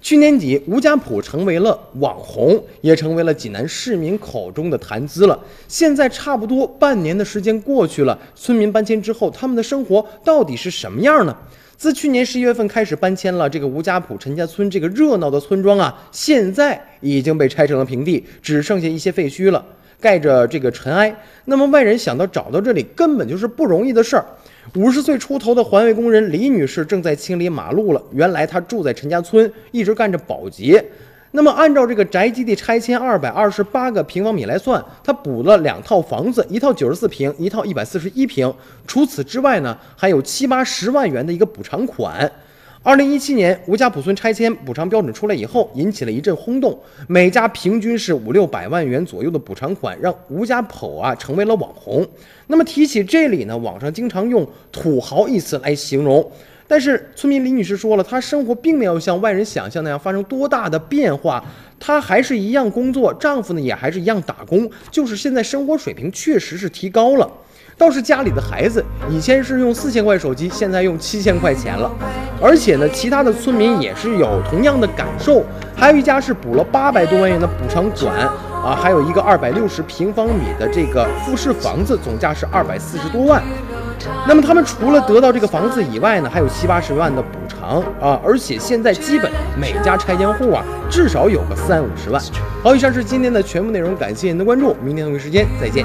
去年底，吴家堡成为了网红，也成为了济南市民口中的谈资了。现在差不多半年的时间过去了，村民搬迁之后，他们的生活到底是什么样呢？自去年十一月份开始搬迁了，这个吴家堡陈家村这个热闹的村庄啊，现在已经被拆成了平地，只剩下一些废墟了，盖着这个尘埃。那么外人想到找到这里，根本就是不容易的事儿。五十岁出头的环卫工人李女士正在清理马路了。原来她住在陈家村，一直干着保洁。那么，按照这个宅基地拆迁二百二十八个平方米来算，她补了两套房子，一套九十四平，一套一百四十一平。除此之外呢，还有七八十万元的一个补偿款。二零一七年吴家堡村拆迁补偿标准出来以后，引起了一阵轰动，每家平均是五六百万元左右的补偿款，让吴家堡啊成为了网红。那么提起这里呢，网上经常用“土豪”一词来形容。但是村民李女士说了，她生活并没有像外人想象那样发生多大的变化，她还是一样工作，丈夫呢也还是一样打工，就是现在生活水平确实是提高了。倒是家里的孩子，以前是用四千块手机，现在用七千块钱了。而且呢，其他的村民也是有同样的感受，还有一家是补了八百多万元的补偿款啊，还有一个二百六十平方米的这个复式房子，总价是二百四十多万。那么他们除了得到这个房子以外呢，还有七八十万的补偿啊，而且现在基本每家拆迁户啊，至少有个三五十万。好，以上是今天的全部内容，感谢您的关注，明天同一时间再见。